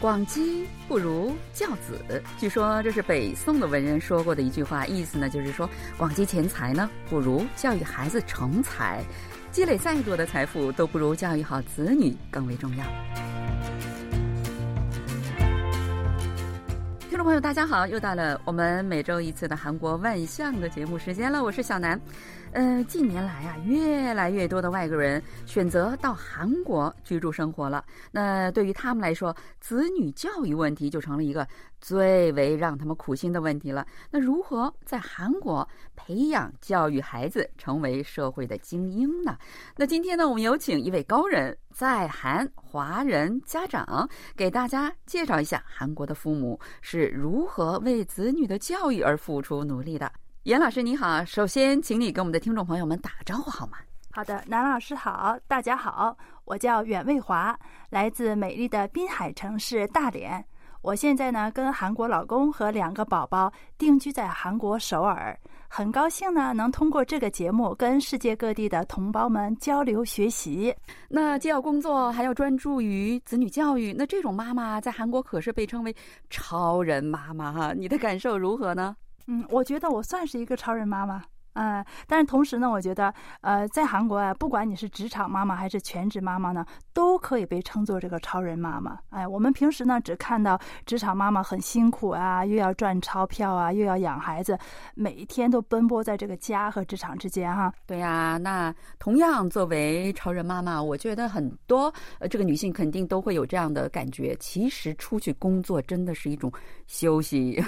广积不如教子。据说这是北宋的文人说过的一句话，意思呢就是说，广积钱财呢不如教育孩子成才，积累再多的财富都不如教育好子女更为重要。听众朋友，大家好，又到了我们每周一次的韩国万象的节目时间了，我是小南。呃，近年来啊，越来越多的外国人选择到韩国居住生活了。那对于他们来说，子女教育问题就成了一个最为让他们苦心的问题了。那如何在韩国培养教育孩子成为社会的精英呢？那今天呢，我们有请一位高人，在韩华人家长，给大家介绍一下韩国的父母是如何为子女的教育而付出努力的。严老师你好，首先请你跟我们的听众朋友们打个招呼好吗？好的，南老师好，大家好，我叫阮卫华，来自美丽的滨海城市大连。我现在呢跟韩国老公和两个宝宝定居在韩国首尔，很高兴呢能通过这个节目跟世界各地的同胞们交流学习。那既要工作还要专注于子女教育，那这种妈妈在韩国可是被称为超人妈妈哈，你的感受如何呢？嗯，我觉得我算是一个超人妈妈，嗯，但是同时呢，我觉得，呃，在韩国啊，不管你是职场妈妈还是全职妈妈呢，都可以被称作这个超人妈妈。哎，我们平时呢，只看到职场妈妈很辛苦啊，又要赚钞票啊，又要养孩子，每一天都奔波在这个家和职场之间哈。对呀，那同样作为超人妈妈，我觉得很多呃，这个女性肯定都会有这样的感觉。其实出去工作真的是一种休息。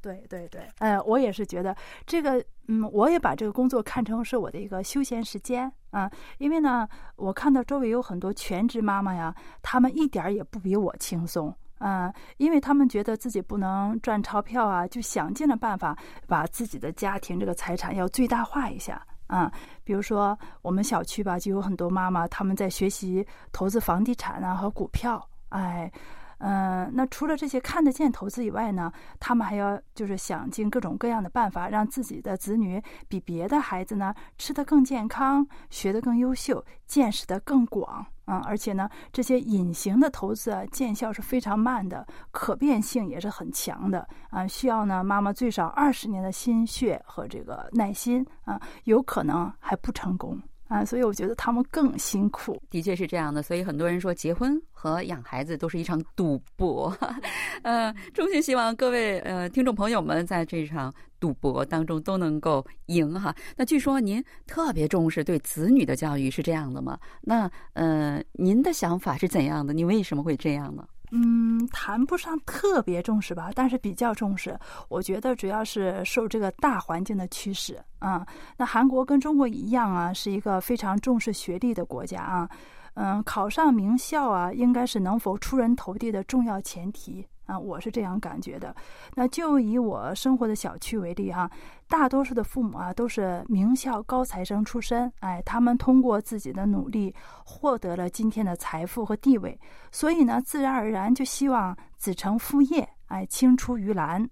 对对对，呃，我也是觉得这个，嗯，我也把这个工作看成是我的一个休闲时间啊，因为呢，我看到周围有很多全职妈妈呀，她们一点儿也不比我轻松啊，因为他们觉得自己不能赚钞票啊，就想尽了办法把自己的家庭这个财产要最大化一下啊，比如说我们小区吧，就有很多妈妈他们在学习投资房地产啊和股票，哎。嗯，那除了这些看得见投资以外呢，他们还要就是想尽各种各样的办法，让自己的子女比别的孩子呢吃得更健康，学得更优秀，见识得更广。嗯，而且呢，这些隐形的投资啊，见效是非常慢的，可变性也是很强的啊，需要呢妈妈最少二十年的心血和这个耐心啊，有可能还不成功。啊，所以我觉得他们更辛苦，的确是这样的。所以很多人说，结婚和养孩子都是一场赌博。呃，衷心希望各位呃听众朋友们在这场赌博当中都能够赢哈。那据说您特别重视对子女的教育，是这样的吗？那呃，您的想法是怎样的？你为什么会这样呢？嗯，谈不上特别重视吧，但是比较重视。我觉得主要是受这个大环境的驱使啊。那韩国跟中国一样啊，是一个非常重视学历的国家啊。嗯，考上名校啊，应该是能否出人头地的重要前提。啊，我是这样感觉的。那就以我生活的小区为例哈，大多数的父母啊都是名校高材生出身，哎，他们通过自己的努力获得了今天的财富和地位，所以呢，自然而然就希望子承父业，哎，青出于蓝，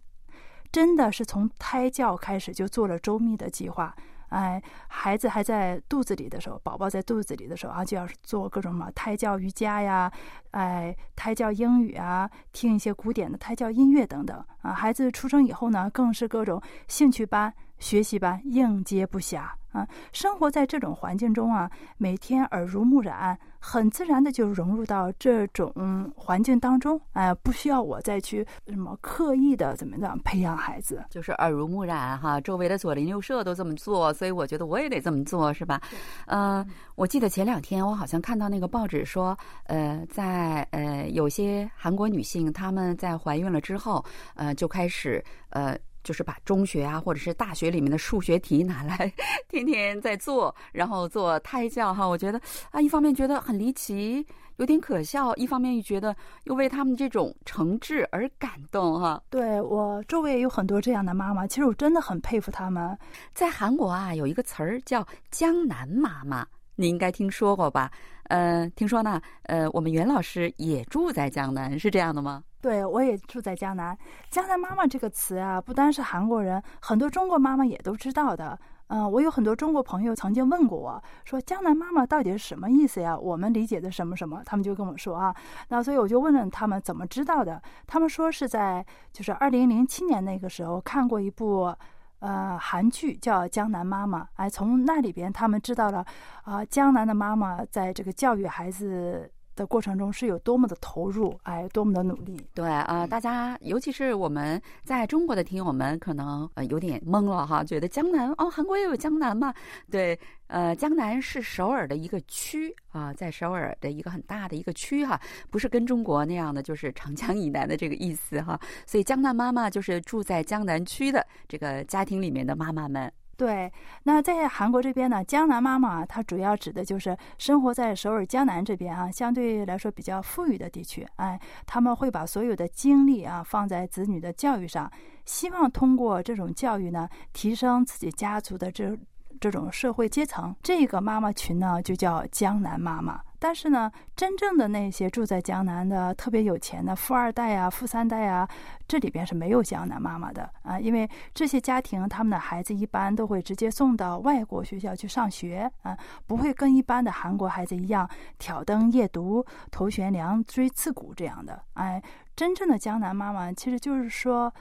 真的是从胎教开始就做了周密的计划。哎，孩子还在肚子里的时候，宝宝在肚子里的时候啊，就要做各种什么胎教瑜伽呀，哎，胎教英语啊，听一些古典的胎教音乐等等啊。孩子出生以后呢，更是各种兴趣班、学习班应接不暇。啊，生活在这种环境中啊，每天耳濡目染，很自然的就融入到这种环境当中。哎，不需要我再去什么刻意的怎么样培养孩子，就是耳濡目染哈。周围的左邻右舍都这么做，所以我觉得我也得这么做，是吧？嗯，我记得前两天我好像看到那个报纸说，呃，在呃有些韩国女性她们在怀孕了之后，呃就开始呃。就是把中学啊，或者是大学里面的数学题拿来，天天在做，然后做胎教哈。我觉得啊，一方面觉得很离奇，有点可笑；一方面又觉得又为他们这种诚挚而感动哈。对我周围也有很多这样的妈妈，其实我真的很佩服他们。在韩国啊，有一个词儿叫“江南妈妈”，你应该听说过吧？呃，听说呢，呃，我们袁老师也住在江南，是这样的吗？对，我也住在江南。江南妈妈这个词啊，不单是韩国人，很多中国妈妈也都知道的。嗯，我有很多中国朋友曾经问过我说“江南妈妈”到底是什么意思呀？我们理解的什么什么？他们就跟我说啊，那所以我就问问他们怎么知道的？他们说是在就是二零零七年那个时候看过一部呃韩剧叫《江南妈妈》，哎，从那里边他们知道了啊，江南的妈妈在这个教育孩子。的过程中是有多么的投入，哎，多么的努力。对啊，大家尤其是我们在中国的听友们，可能呃有点懵了哈，觉得江南哦，韩国也有江南嘛？对，呃，江南是首尔的一个区啊，在首尔的一个很大的一个区哈，不是跟中国那样的就是长江以南的这个意思哈。所以江南妈妈就是住在江南区的这个家庭里面的妈妈们。对，那在韩国这边呢，江南妈妈她主要指的就是生活在首尔江南这边啊，相对来说比较富裕的地区。哎，他们会把所有的精力啊放在子女的教育上，希望通过这种教育呢，提升自己家族的这这种社会阶层。这个妈妈群呢，就叫江南妈妈。但是呢，真正的那些住在江南的特别有钱的富二代啊、富三代啊，这里边是没有江南妈妈的啊，因为这些家庭他们的孩子一般都会直接送到外国学校去上学啊，不会跟一般的韩国孩子一样挑灯夜读、头悬梁、锥刺股这样的。哎，真正的江南妈妈其实就是说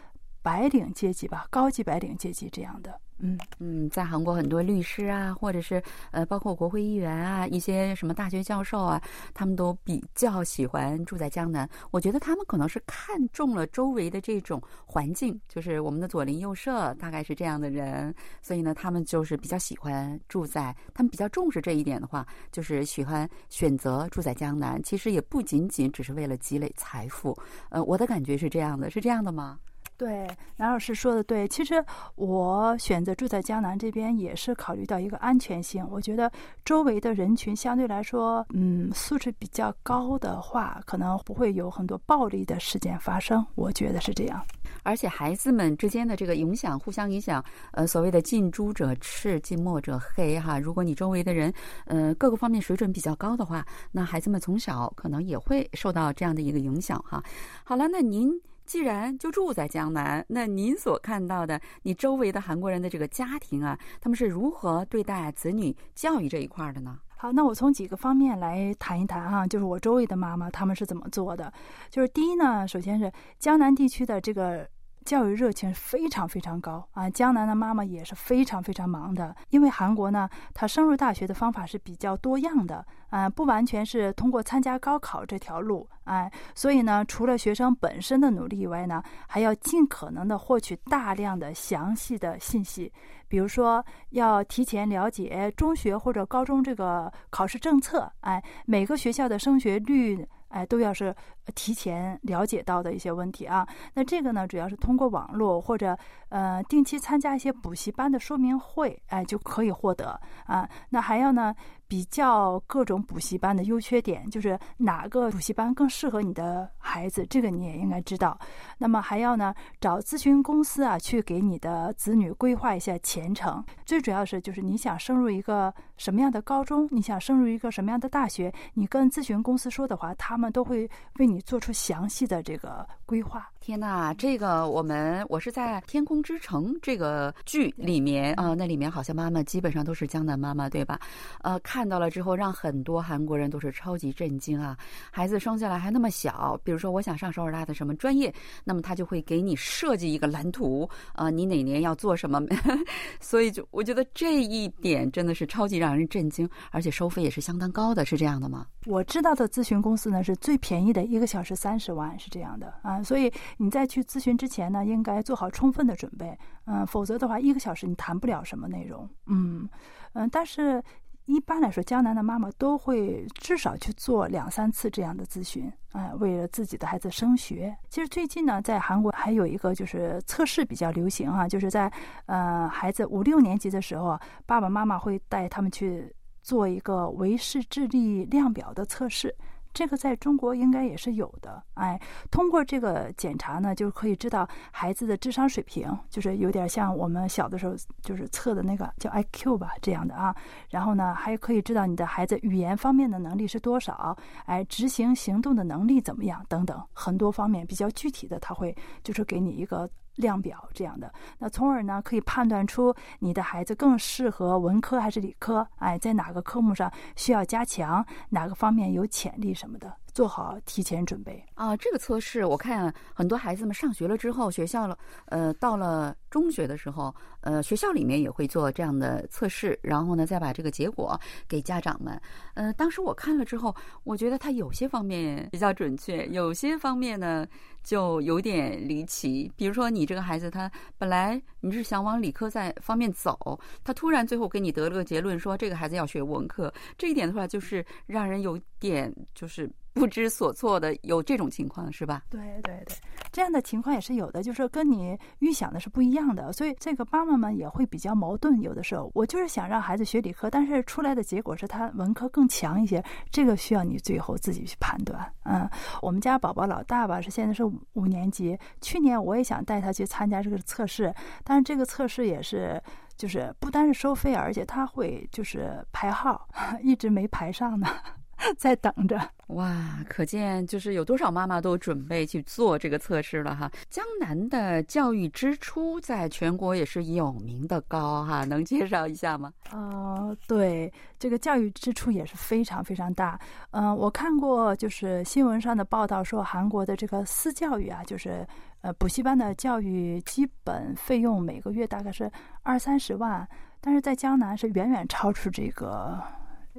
白领阶级吧，高级白领阶级这样的。嗯嗯，在韩国很多律师啊，或者是呃，包括国会议员啊，一些什么大学教授啊，他们都比较喜欢住在江南。我觉得他们可能是看中了周围的这种环境，就是我们的左邻右舍大概是这样的人，所以呢，他们就是比较喜欢住在，他们比较重视这一点的话，就是喜欢选择住在江南。其实也不仅仅只是为了积累财富，呃，我的感觉是这样的，是这样的吗？对，南老师说的对。其实我选择住在江南这边，也是考虑到一个安全性。我觉得周围的人群相对来说，嗯，素质比较高的话，可能不会有很多暴力的事件发生。我觉得是这样。而且孩子们之间的这个影响，互相影响，呃，所谓的近朱者赤，近墨者黑，哈。如果你周围的人，呃，各个方面水准比较高的话，那孩子们从小可能也会受到这样的一个影响，哈。好了，那您。既然就住在江南，那您所看到的，你周围的韩国人的这个家庭啊，他们是如何对待子女教育这一块的呢？好，那我从几个方面来谈一谈哈，就是我周围的妈妈他们是怎么做的。就是第一呢，首先是江南地区的这个。教育热情非常非常高啊！江南的妈妈也是非常非常忙的，因为韩国呢，它升入大学的方法是比较多样的，啊，不完全是通过参加高考这条路，哎，所以呢，除了学生本身的努力以外呢，还要尽可能的获取大量的详细的信息，比如说要提前了解中学或者高中这个考试政策，哎，每个学校的升学率。哎，都要是提前了解到的一些问题啊。那这个呢，主要是通过网络或者呃定期参加一些补习班的说明会，哎，就可以获得啊。那还要呢。比较各种补习班的优缺点，就是哪个补习班更适合你的孩子，这个你也应该知道。那么还要呢，找咨询公司啊，去给你的子女规划一下前程。最主要是就是你想升入一个什么样的高中，你想升入一个什么样的大学，你跟咨询公司说的话，他们都会为你做出详细的这个规划。天呐，这个我们我是在《天空之城》这个剧里面啊，那里面好像妈妈基本上都是江南妈妈，对吧？呃，看到了之后，让很多韩国人都是超级震惊啊！孩子生下来还那么小，比如说我想上首尔大的什么专业，那么他就会给你设计一个蓝图啊，你哪年要做什么？所以就我觉得这一点真的是超级让人震惊，而且收费也是相当高的，是这样的吗？我知道的咨询公司呢是最便宜的一个个小时三十万，是这样的啊，所以。你在去咨询之前呢，应该做好充分的准备，嗯，否则的话，一个小时你谈不了什么内容，嗯嗯。但是一般来说，江南的妈妈都会至少去做两三次这样的咨询，哎，为了自己的孩子升学。其实最近呢，在韩国还有一个就是测试比较流行啊，就是在呃孩子五六年级的时候，爸爸妈妈会带他们去做一个维氏智力量表的测试。这个在中国应该也是有的，哎，通过这个检查呢，就可以知道孩子的智商水平，就是有点像我们小的时候就是测的那个叫 IQ 吧这样的啊。然后呢，还可以知道你的孩子语言方面的能力是多少，哎，执行行动的能力怎么样等等，很多方面比较具体的，他会就是给你一个量表这样的，那从而呢可以判断出你的孩子更适合文科还是理科，哎，在哪个科目上需要加强，哪个方面有潜力什么的，做好提前准备啊。这个测试我看很多孩子们上学了之后，学校了，呃，到了中学的时候，呃，学校里面也会做这样的测试，然后呢再把这个结果给家长们。呃，当时我看了之后，我觉得他有些方面比较准确，有些方面呢。就有点离奇，比如说你这个孩子，他本来你是想往理科在方面走，他突然最后给你得了个结论，说这个孩子要学文科，这一点的话，就是让人有点就是。不知所措的有这种情况是吧？对对对，这样的情况也是有的，就是跟你预想的是不一样的，所以这个妈妈们也会比较矛盾。有的时候我就是想让孩子学理科，但是出来的结果是他文科更强一些，这个需要你最后自己去判断。嗯，我们家宝宝老大吧是现在是五年级，去年我也想带他去参加这个测试，但是这个测试也是就是不单是收费，而且他会就是排号，一直没排上呢。在等着哇，可见就是有多少妈妈都准备去做这个测试了哈。江南的教育支出在全国也是有名的高哈，能介绍一下吗？呃，对，这个教育支出也是非常非常大。嗯，我看过就是新闻上的报道说，韩国的这个私教育啊，就是呃补习班的教育基本费用每个月大概是二三十万，但是在江南是远远超出这个。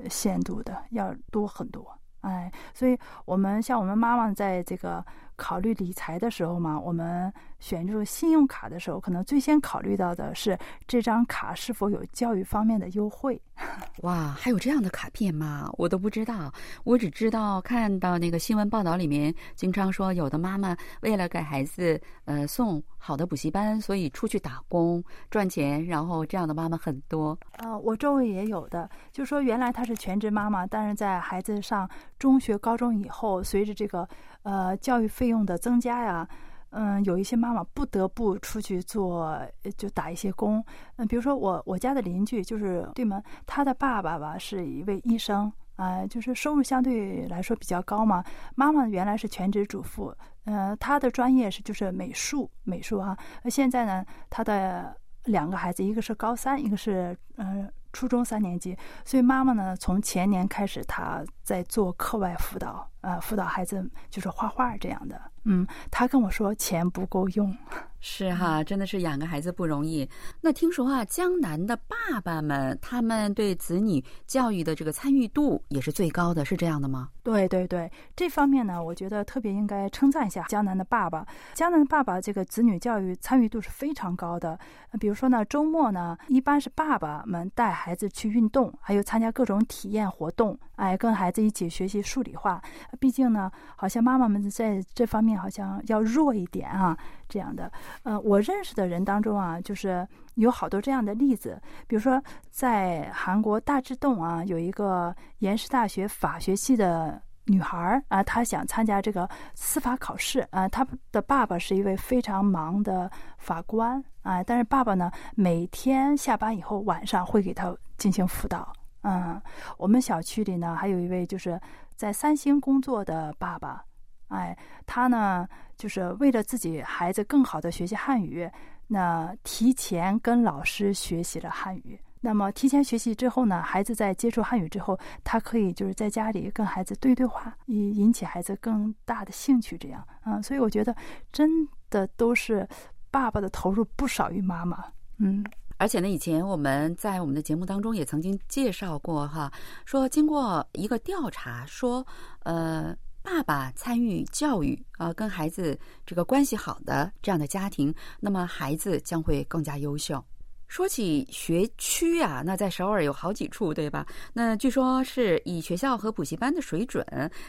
限度的要多很多，哎，所以我们像我们妈妈在这个考虑理财的时候嘛，我们选这种信用卡的时候，可能最先考虑到的是这张卡是否有教育方面的优惠。哇，还有这样的卡片吗？我都不知道，我只知道看到那个新闻报道里面经常说，有的妈妈为了给孩子呃送好的补习班，所以出去打工赚钱，然后这样的妈妈很多。呃，我周围也有的，就说原来她是全职妈妈，但是在孩子上中学、高中以后，随着这个呃教育费用的增加呀。嗯，有一些妈妈不得不出去做，就打一些工。嗯，比如说我我家的邻居就是对门，他的爸爸吧是一位医生，啊，就是收入相对来说比较高嘛。妈妈原来是全职主妇，嗯，她的专业是就是美术，美术啊。现在呢，她的两个孩子，一个是高三，一个是嗯初中三年级，所以妈妈呢从前年开始，她在做课外辅导，啊，辅导孩子就是画画这样的。嗯，他跟我说钱不够用。是哈，真的是养个孩子不容易。那听说啊，江南的爸爸们他们对子女教育的这个参与度也是最高的，是这样的吗？对对对，这方面呢，我觉得特别应该称赞一下江南的爸爸。江南的爸爸这个子女教育参与度是非常高的。比如说呢，周末呢，一般是爸爸们带孩子去运动，还有参加各种体验活动，哎，跟孩子一起学习数理化。毕竟呢，好像妈妈们在这方面好像要弱一点啊，这样的。呃，我认识的人当中啊，就是有好多这样的例子。比如说，在韩国大智洞啊，有一个延世大学法学系的女孩儿啊，她想参加这个司法考试啊。她的爸爸是一位非常忙的法官啊，但是爸爸呢，每天下班以后晚上会给她进行辅导。嗯，我们小区里呢，还有一位就是在三星工作的爸爸。哎，他呢，就是为了自己孩子更好的学习汉语，那提前跟老师学习了汉语。那么提前学习之后呢，孩子在接触汉语之后，他可以就是在家里跟孩子对对话，以引起孩子更大的兴趣。这样，嗯，所以我觉得真的都是爸爸的投入不少于妈妈。嗯，而且呢，以前我们在我们的节目当中也曾经介绍过哈，说经过一个调查，说呃。爸爸参与教育啊，跟孩子这个关系好的这样的家庭，那么孩子将会更加优秀。说起学区啊，那在首尔有好几处，对吧？那据说是以学校和补习班的水准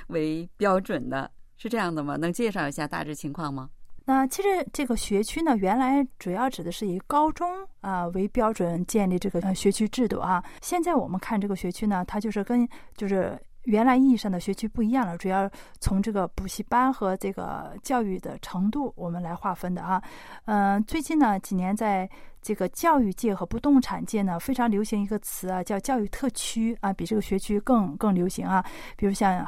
为标准的，是这样的吗？能介绍一下大致情况吗？那其实这个学区呢，原来主要指的是以高中啊为标准建立这个学区制度啊。现在我们看这个学区呢，它就是跟就是。原来意义上的学区不一样了，主要从这个补习班和这个教育的程度我们来划分的啊。嗯，最近呢几年，在这个教育界和不动产界呢，非常流行一个词啊，叫教育特区啊，比这个学区更更流行啊。比如像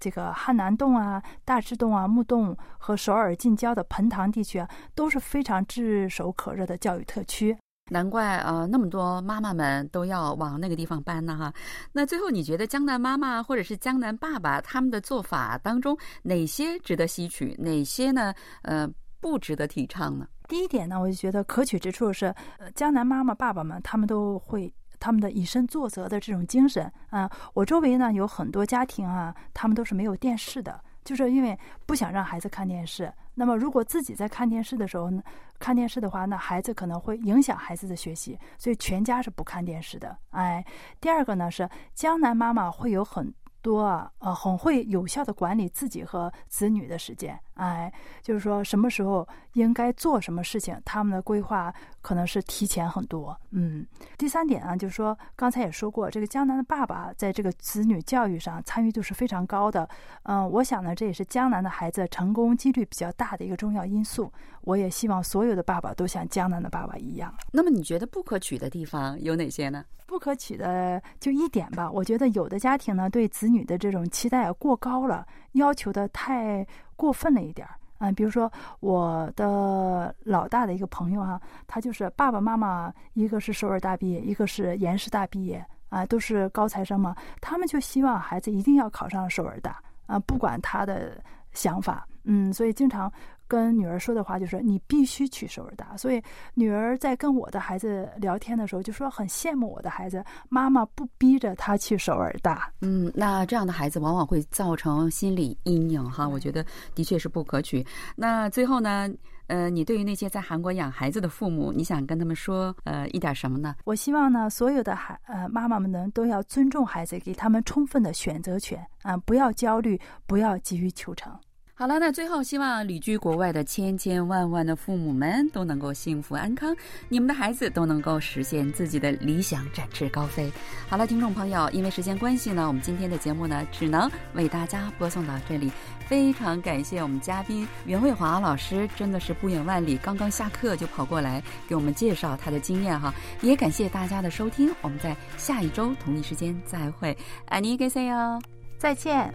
这个汉南洞啊、大智洞啊、木洞和首尔近郊的盆塘地区啊，都是非常炙手可热的教育特区。难怪啊，那么多妈妈们都要往那个地方搬呢哈。那最后你觉得江南妈妈或者是江南爸爸他们的做法当中，哪些值得吸取，哪些呢？呃，不值得提倡呢？第一点呢，我就觉得可取之处是，呃，江南妈妈爸爸们他们都会他们的以身作则的这种精神啊。我周围呢有很多家庭啊，他们都是没有电视的。就是因为不想让孩子看电视，那么如果自己在看电视的时候呢，看电视的话，那孩子可能会影响孩子的学习，所以全家是不看电视的。哎，第二个呢是江南妈妈会有很。多啊，呃，很会有效的管理自己和子女的时间，哎，就是说什么时候应该做什么事情，他们的规划可能是提前很多。嗯，第三点啊，就是说刚才也说过，这个江南的爸爸在这个子女教育上参与度是非常高的。嗯，我想呢，这也是江南的孩子成功几率比较大的一个重要因素。我也希望所有的爸爸都像江南的爸爸一样。那么你觉得不可取的地方有哪些呢？不可取的就一点吧，我觉得有的家庭呢对子女的这种期待过高了，要求的太过分了一点儿。嗯，比如说我的老大的一个朋友哈，他就是爸爸妈妈一个是首尔大毕业，一个是延世大毕业啊，都是高材生嘛，他们就希望孩子一定要考上首尔大啊，不管他的想法，嗯，所以经常。跟女儿说的话就是你必须去首尔大，所以女儿在跟我的孩子聊天的时候就说很羡慕我的孩子，妈妈不逼着他去首尔大。嗯，那这样的孩子往往会造成心理阴影哈，我觉得的确是不可取。那最后呢，呃，你对于那些在韩国养孩子的父母，你想跟他们说呃一点什么呢？我希望呢，所有的孩呃妈妈们呢都要尊重孩子，给他们充分的选择权啊，不要焦虑，不要急于求成。好了，那最后希望旅居国外的千千万万的父母们都能够幸福安康，你们的孩子都能够实现自己的理想，展翅高飞。好了，听众朋友，因为时间关系呢，我们今天的节目呢只能为大家播送到这里。非常感谢我们嘉宾袁慧华老师，真的是不远万里，刚刚下课就跑过来给我们介绍他的经验哈。也感谢大家的收听，我们在下一周同一时间再会，爱你，给谁哟，再见。